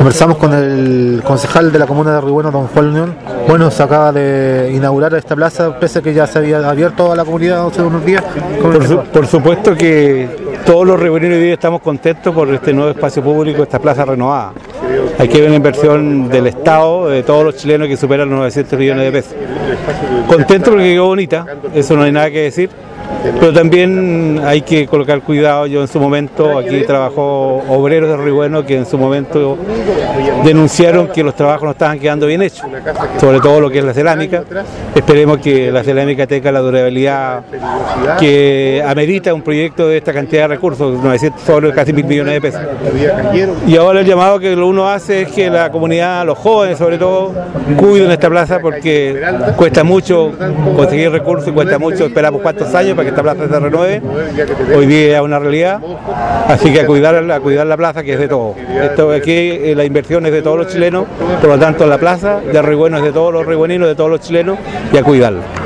Conversamos con el concejal de la comuna de Ribueno, don Juan Unión. Bueno, se acaba de inaugurar esta plaza, pese a que ya se había abierto a la comunidad hace unos días. Por, su- por supuesto que todos los ribueños hoy día estamos contentos por este nuevo espacio público, esta plaza renovada. Hay que ver una inversión del Estado, de todos los chilenos que supera los 900 millones de pesos. Contento porque quedó bonita, eso no hay nada que decir. Pero también hay que colocar cuidado. Yo en su momento, aquí trabajó obreros de Ribueno que en su momento denunciaron que los trabajos no estaban quedando bien hechos, sobre todo lo que es la cerámica. Esperemos que la cerámica tenga la durabilidad que amerita un proyecto de esta cantidad de recursos, 900, sobre casi mil millones de pesos. Y ahora el llamado que uno hace es que la comunidad, los jóvenes sobre todo, cuiden esta plaza porque cuesta mucho conseguir recursos y cuesta mucho, esperamos cuántos años para que esta plaza se renueve. Hoy día es una realidad, así que a cuidar, a cuidar la plaza que es de todos. Esto aquí eh, la inversión es de todos los chilenos, por lo tanto la plaza de Ribueno es de todos los ribueninos, de todos los chilenos y a cuidarla.